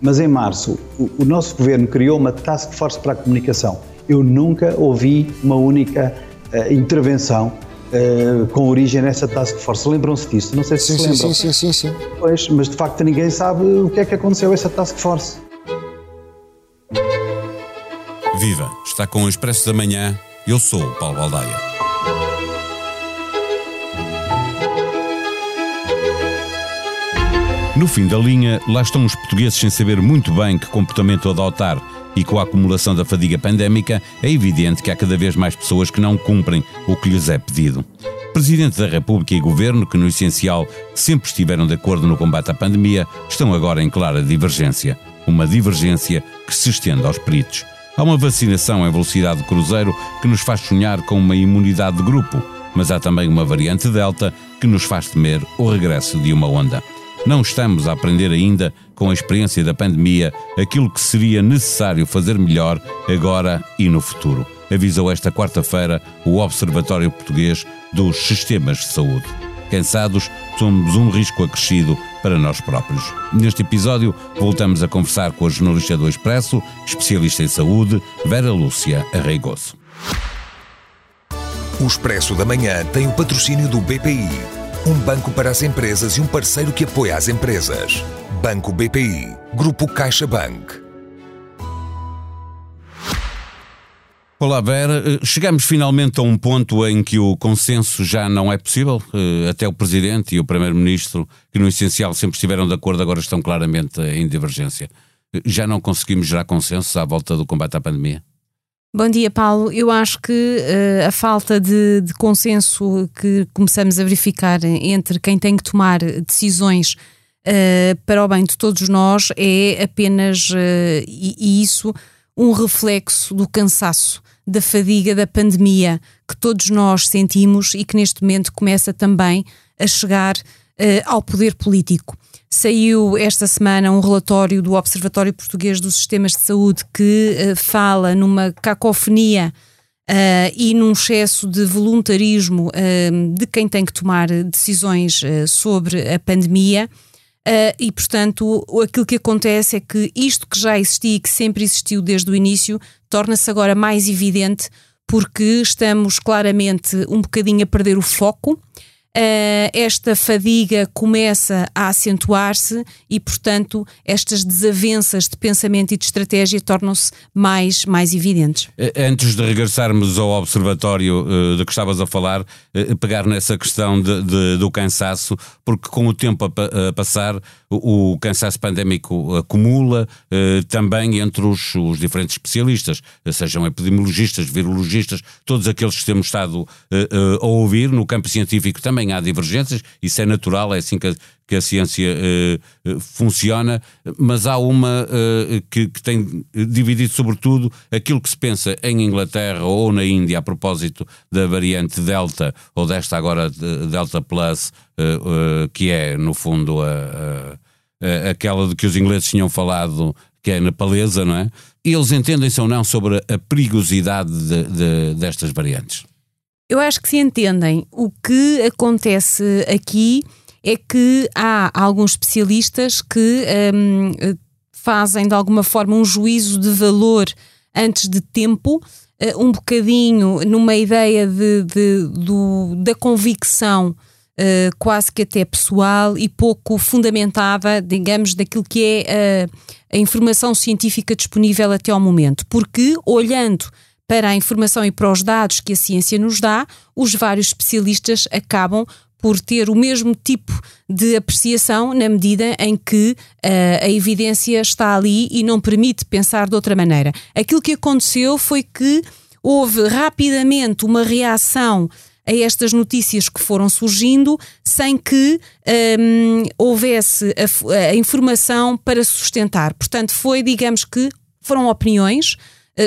mas em março o, o nosso governo criou uma task force para a comunicação. Eu nunca ouvi uma única uh, intervenção Uh, com origem nessa task force. Lembram-se disso? Não sei se sim, se lembram. Sim, sim, sim, sim. Pois, mas de facto ninguém sabe o que é que aconteceu a essa task force. Viva! Está com o Expresso da Manhã. Eu sou o Paulo Baldaia. No fim da linha, lá estão os portugueses sem saber muito bem que comportamento adotar e com a acumulação da fadiga pandémica, é evidente que há cada vez mais pessoas que não cumprem o que lhes é pedido. Presidente da República e Governo, que no essencial sempre estiveram de acordo no combate à pandemia, estão agora em clara divergência. Uma divergência que se estende aos peritos. Há uma vacinação em velocidade de cruzeiro que nos faz sonhar com uma imunidade de grupo, mas há também uma variante Delta que nos faz temer o regresso de uma onda. Não estamos a aprender ainda, com a experiência da pandemia, aquilo que seria necessário fazer melhor agora e no futuro, avisou esta quarta-feira o Observatório Português dos Sistemas de Saúde. Cansados, somos um risco acrescido para nós próprios. Neste episódio, voltamos a conversar com a jornalista do Expresso, especialista em saúde, Vera Lúcia Arreigoso. O Expresso da Manhã tem o patrocínio do BPI um banco para as empresas e um parceiro que apoia as empresas. Banco BPI. Grupo CaixaBank. Olá, Vera. Eh, chegamos finalmente a um ponto em que o consenso já não é possível. Eh, até o Presidente e o Primeiro-Ministro, que no essencial sempre estiveram de acordo, agora estão claramente em divergência. Eh, já não conseguimos gerar consenso à volta do combate à pandemia? Bom dia, Paulo. Eu acho que uh, a falta de, de, consenso que começamos a verificar entre quem tem que tomar decisões uh, para o bem de todos nós é apenas, uh, e, e, isso, um reflexo do cansaço, da fadiga da pandemia que todos nós sentimos e que neste momento começa também a chegar ao poder político. Saiu esta semana um relatório do Observatório Português dos Sistemas de Saúde que uh, fala numa cacofonia uh, e num excesso de voluntarismo uh, de quem tem que tomar decisões sobre a pandemia. e, portanto, aquilo que acontece é que isto que já existia e que sempre existiu desde o início torna-se agora mais evidente porque estamos claramente um bocadinho a perder o foco esta fadiga começa a acentuar-se e, portanto, estas desavenças de pensamento e de estratégia tornam-se mais, mais evidentes. Eh, antes de regressarmos ao observatório uh, de que estavas a falar, uh, pegar nessa questão de, de, do cansaço, porque com o tempo a, a passar, o, o, cansaço pandémico acumula também entre os, os, diferentes especialistas, sejam epidemiologistas, virologistas, todos aqueles que temos estado a ouvir. No campo científico também há divergências, isso é natural, é assim que que a ciência uh, funciona, mas há uma uh, que, que, tem dividido sobretudo aquilo que se pensa em Inglaterra ou na Índia a propósito da variante Delta, ou desta agora Delta Plus, uh, que é no fundo a, a, aquela de que os ingleses tinham falado, que é nepalesa, não é? Eles entendem-se ou não sobre a perigosidade de, de, destas variantes? Eu acho que se entendem. O que acontece aqui é que há alguns especialistas que um, fazem de alguma forma um juízo de valor antes de tempo, eh, um bocadinho numa ideia de, de do, da convicção. Uh, quase que até pessoal e pouco fundamentada, digamos, daquilo que é uh, a informação científica disponível até ao momento. Porque, olhando para a informação e para os dados que a ciência nos dá, os vários especialistas acabam por ter o mesmo tipo de apreciação na medida em que uh, a evidência está ali e não permite pensar de outra maneira. Aquilo que aconteceu foi que houve rapidamente uma reação a estas notícias que foram surgindo sem que um, ehm, houvesse a, a informação para sustentar. Portanto, foi, digamos que, foram opiniões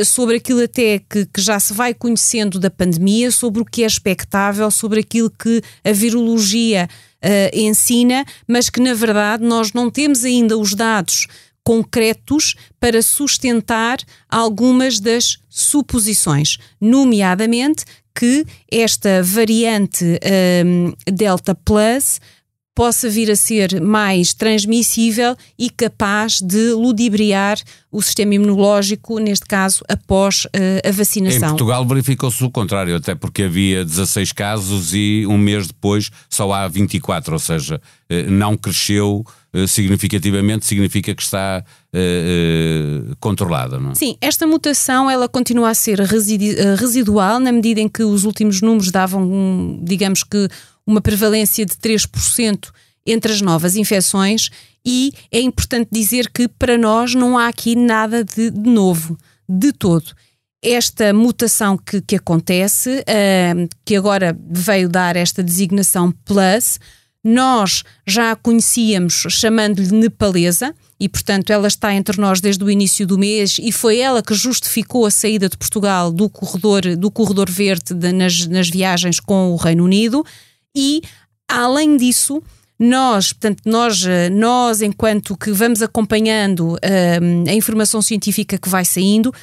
sobre aquilo até que, que, já se vai conhecendo da pandemia, sobre o que é expectável, sobre aquilo que a virologia uh, ensina, mas que na verdade nós não temos ainda os dados concretos para sustentar algumas das suposições, nomeadamente que esta variante um, Delta Plus possa vir a ser mais transmissível e capaz de ludibriar o sistema imunológico, neste caso, após uh, a vacinação. Em Portugal verificou-se o contrário, até porque havia 16 casos e um mês depois só há 24, ou seja, uh, não cresceu uh, significativamente, significa que está controlada. Não é? Sim, esta mutação ela continua a ser residual na medida em que os últimos números davam, digamos que, uma prevalência de 3% entre as novas infecções e é importante dizer que para nós não há aqui nada de, novo, de todo. Esta mutação que, que acontece, uh, que agora veio dar esta designação Plus, nós já a conhecíamos chamando-lhe nepalesa e, portanto, ela está entre nós desde o início do mês e foi ela que justificou a saída de Portugal do corredor, do corredor verde de, nas, nas viagens com o Reino Unido e, além disso, nós, portanto, nós, eh, nós enquanto que vamos acompanhando uh, a informação científica que vai saindo,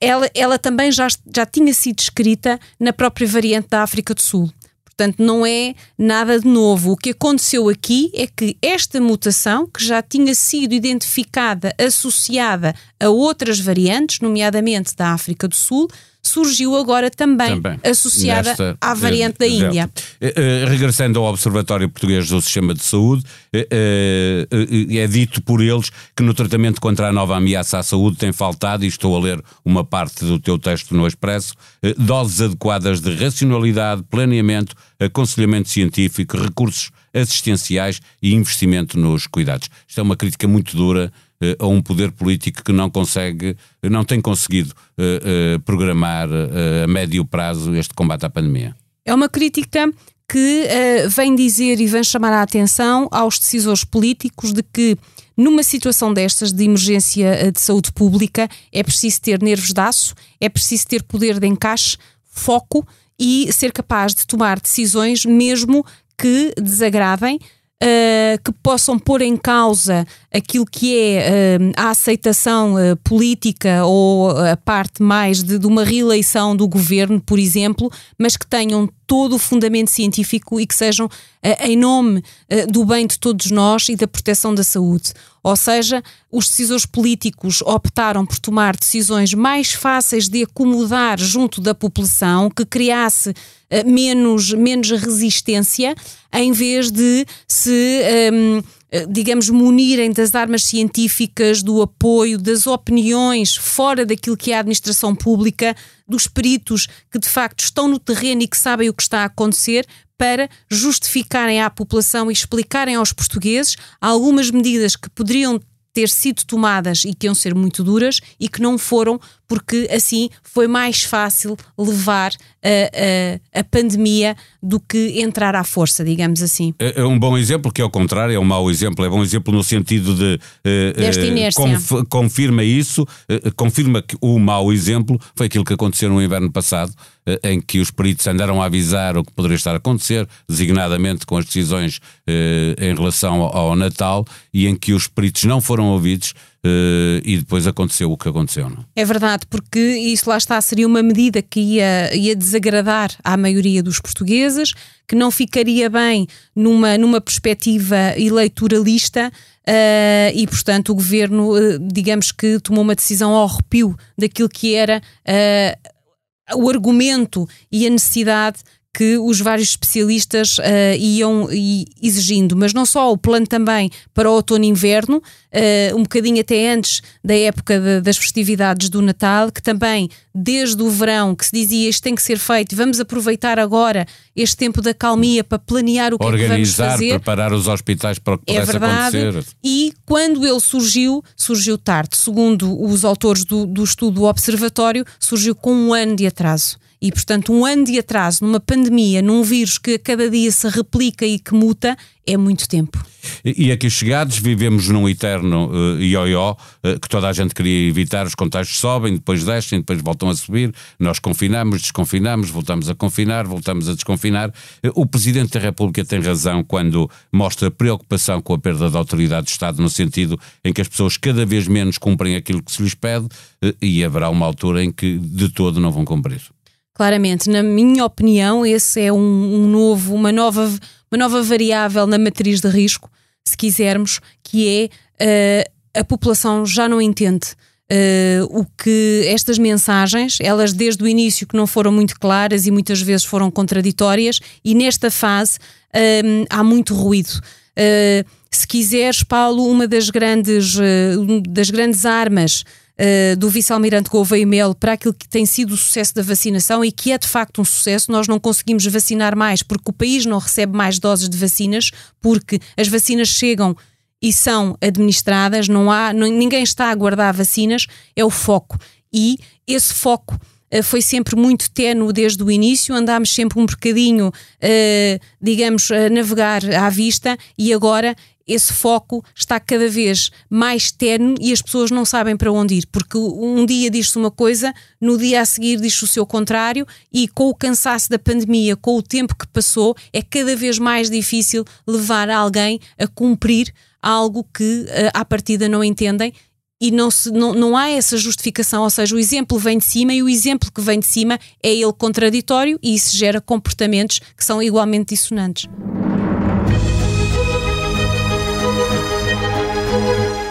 ela, ela também já, já tinha sido escrita na própria variante da África do Sul. Portanto, não é nada de novo. O que aconteceu aqui é que esta mutação, que já tinha sido identificada, associada a outras variantes, nomeadamente da África do Sul, surgiu agora também, também associada nesta, à variante da Índia. Uh, regressando ao Observatório Português do Sistema de Saúde, uh, é dito por eles que no tratamento contra a nova ameaça à saúde tem faltado, e estou a ler uma parte do teu texto no Expresso, doses adequadas de racionalidade, planeamento, aconselhamento científico, recursos assistenciais e investimento nos cuidados. Isto é uma crítica muito dura eh, a um poder político que não consegue, não tem conseguido uh, uh, programar a médio prazo este combate à pandemia. É uma crítica que vem dizer e vem chamar a atenção aos decisores políticos de que numa situação destas de emergência de saúde pública é preciso ter nervos de aço, é preciso ter poder de encaixe, foco e ser capaz de tomar decisões mesmo que desagradem uh, que possam pôr em causa aquilo que é uh, a aceitação uh, política ou a parte mais de, de uma reeleição do governo, por exemplo, mas que tenham todo o fundamento científico e que sejam em nome do bem de todos nós e da proteção da saúde. Ou seja, os decisores políticos optaram por tomar decisões mais fáceis de acomodar junto da população, que criasse menos, menos resistência, em vez de se. Um, ehm, eh, digamos, munirem das armas científicas, do apoio, das opiniões fora daquilo que é a administração pública, dos peritos que de facto estão no terreno e que sabem o que está a acontecer, para justificarem à população e explicarem aos portugueses algumas medidas que poderiam ter sido tomadas e que iam ser muito duras e que não foram, porque assim foi mais fácil levar a, a, a pandemia do que entrar à força, digamos assim. É, é, um bom exemplo, que é o contrário, é um mau exemplo. É bom exemplo no sentido de. Uh, Desta inércia. Conf, confirma isso, uh, confirma que o mau exemplo foi aquilo que aconteceu no inverno passado, uh, em que os peritos andaram a avisar o que poderia estar a acontecer, designadamente com as decisões em relação ao, ao Natal, e em que os peritos não foram ouvidos. Uh, e depois aconteceu o que aconteceu. Não? É verdade, porque isso lá está, seria uma medida que ia, ia desagradar à maioria dos portugueses, que não ficaria bem numa, numa perspectiva eleitoralista. Uh, e, portanto, o governo, uh, digamos que tomou uma decisão ao arrepio daquilo que era o argumento e a necessidade que os vários especialistas uh, iam exigindo, mas não só o plano também para o outono e inverno, uh, um bocadinho até antes da época de, das festividades do Natal, que também desde o verão que se dizia isto tem que ser feito, vamos aproveitar agora este tempo da calmia para planear o que Organizar, é que vamos fazer. preparar os hospitais para o que é verdade, acontecer. E quando ele surgiu, surgiu tarde. Segundo os autores do, do estudo do Observatório, surgiu com um ano de atraso. E, portanto, um ano de atraso numa pandemia, num vírus que a cada dia se replica e que muta, é muito tempo. E, aqui chegados, vivemos num eterno uh, ioió, uh, que toda a gente queria evitar, os contágios sobem, depois descem, depois voltam a subir, nós confinamos, desconfinamos, voltamos a confinar, voltamos a desconfinar. Uh, o Presidente da República tem razão quando mostra preocupação com a perda da autoridade de Estado, no sentido em que as pessoas cada vez menos cumprem aquilo que se lhes pede e haverá uma altura em que de todo não vão cumprir. Claramente, na minha opinião, esse é um, um novo, uma nova, uma nova variável na matriz de risco, se quisermos, que é uh, a população já não entende. Uh, o que estas mensagens, elas desde o início que não foram muito claras e muitas vezes foram contraditórias, e nesta fase uh, há muito ruído. Uh, se quiseres, Paulo, uma das grandes, das grandes armas uh, do vice-almirante Gouveia Melo para aquilo que tem sido o sucesso da vacinação e que é de facto um sucesso. Nós não conseguimos vacinar mais porque o país não recebe mais doses de vacinas, porque as vacinas chegam e são administradas, não há, não, ninguém está a guardar vacinas, é o foco. E esse foco foi sempre muito ténue desde o início, andámos sempre um bocadinho, uh, digamos, a navegar à vista e agora esse foco está cada vez mais terno e as pessoas não sabem para onde ir, porque um dia diz-se uma coisa, no dia a seguir diz-se o seu contrário, e com o cansaço da pandemia, com o tempo que passou, é cada vez mais difícil levar alguém a cumprir algo que eh, à partida não entendem e não, se, não, não há essa justificação, ou seja, o exemplo vem de cima e o exemplo que vem de cima é ele contraditório e isso gera comportamentos que são igualmente dissonantes.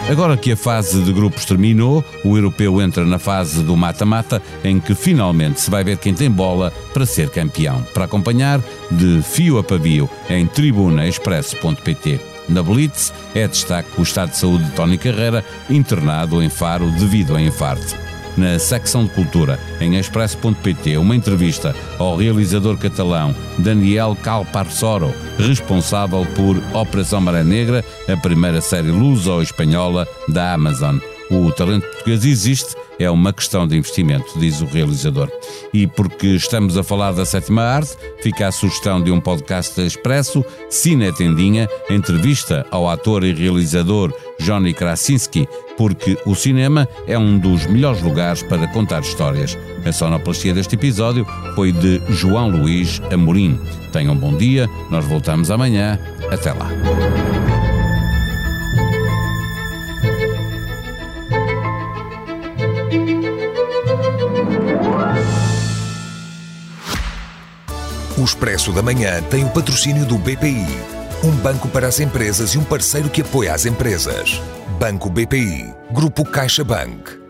Agora que a fase de grupos terminou, o europeu entra na fase do mata-mata, em que finalmente se vai ver quem tem bola para ser campeão. Para acompanhar, de fio a pavio, em tribunaexpresso.pt. Na Blitz é destaque o estado de saúde de Tony Carreira, internado em Faro devido a infarto na secção de cultura, em expresso.pt, uma entrevista ao realizador catalão Daniel Calparsoro, responsável por Operação Maré Negra, a primeira série luso-espanhola da Amazon. O talento português existe, é uma questão de investimento, diz o realizador. E porque estamos a falar da sétima arte, fica a sugestão de um podcast expresso, Cine Tendinha, entrevista ao ator e realizador Johnny Krasinski, porque o cinema é um dos melhores lugares para contar histórias. A sonoplastia deste episódio foi de João Luís Amorim. Tenham um bom dia, nós voltamos amanhã. Até lá. Expresso da Manhã tem o patrocínio do BPI, um banco para as empresas e um parceiro que apoia as empresas. Banco BPI, Grupo CaixaBank.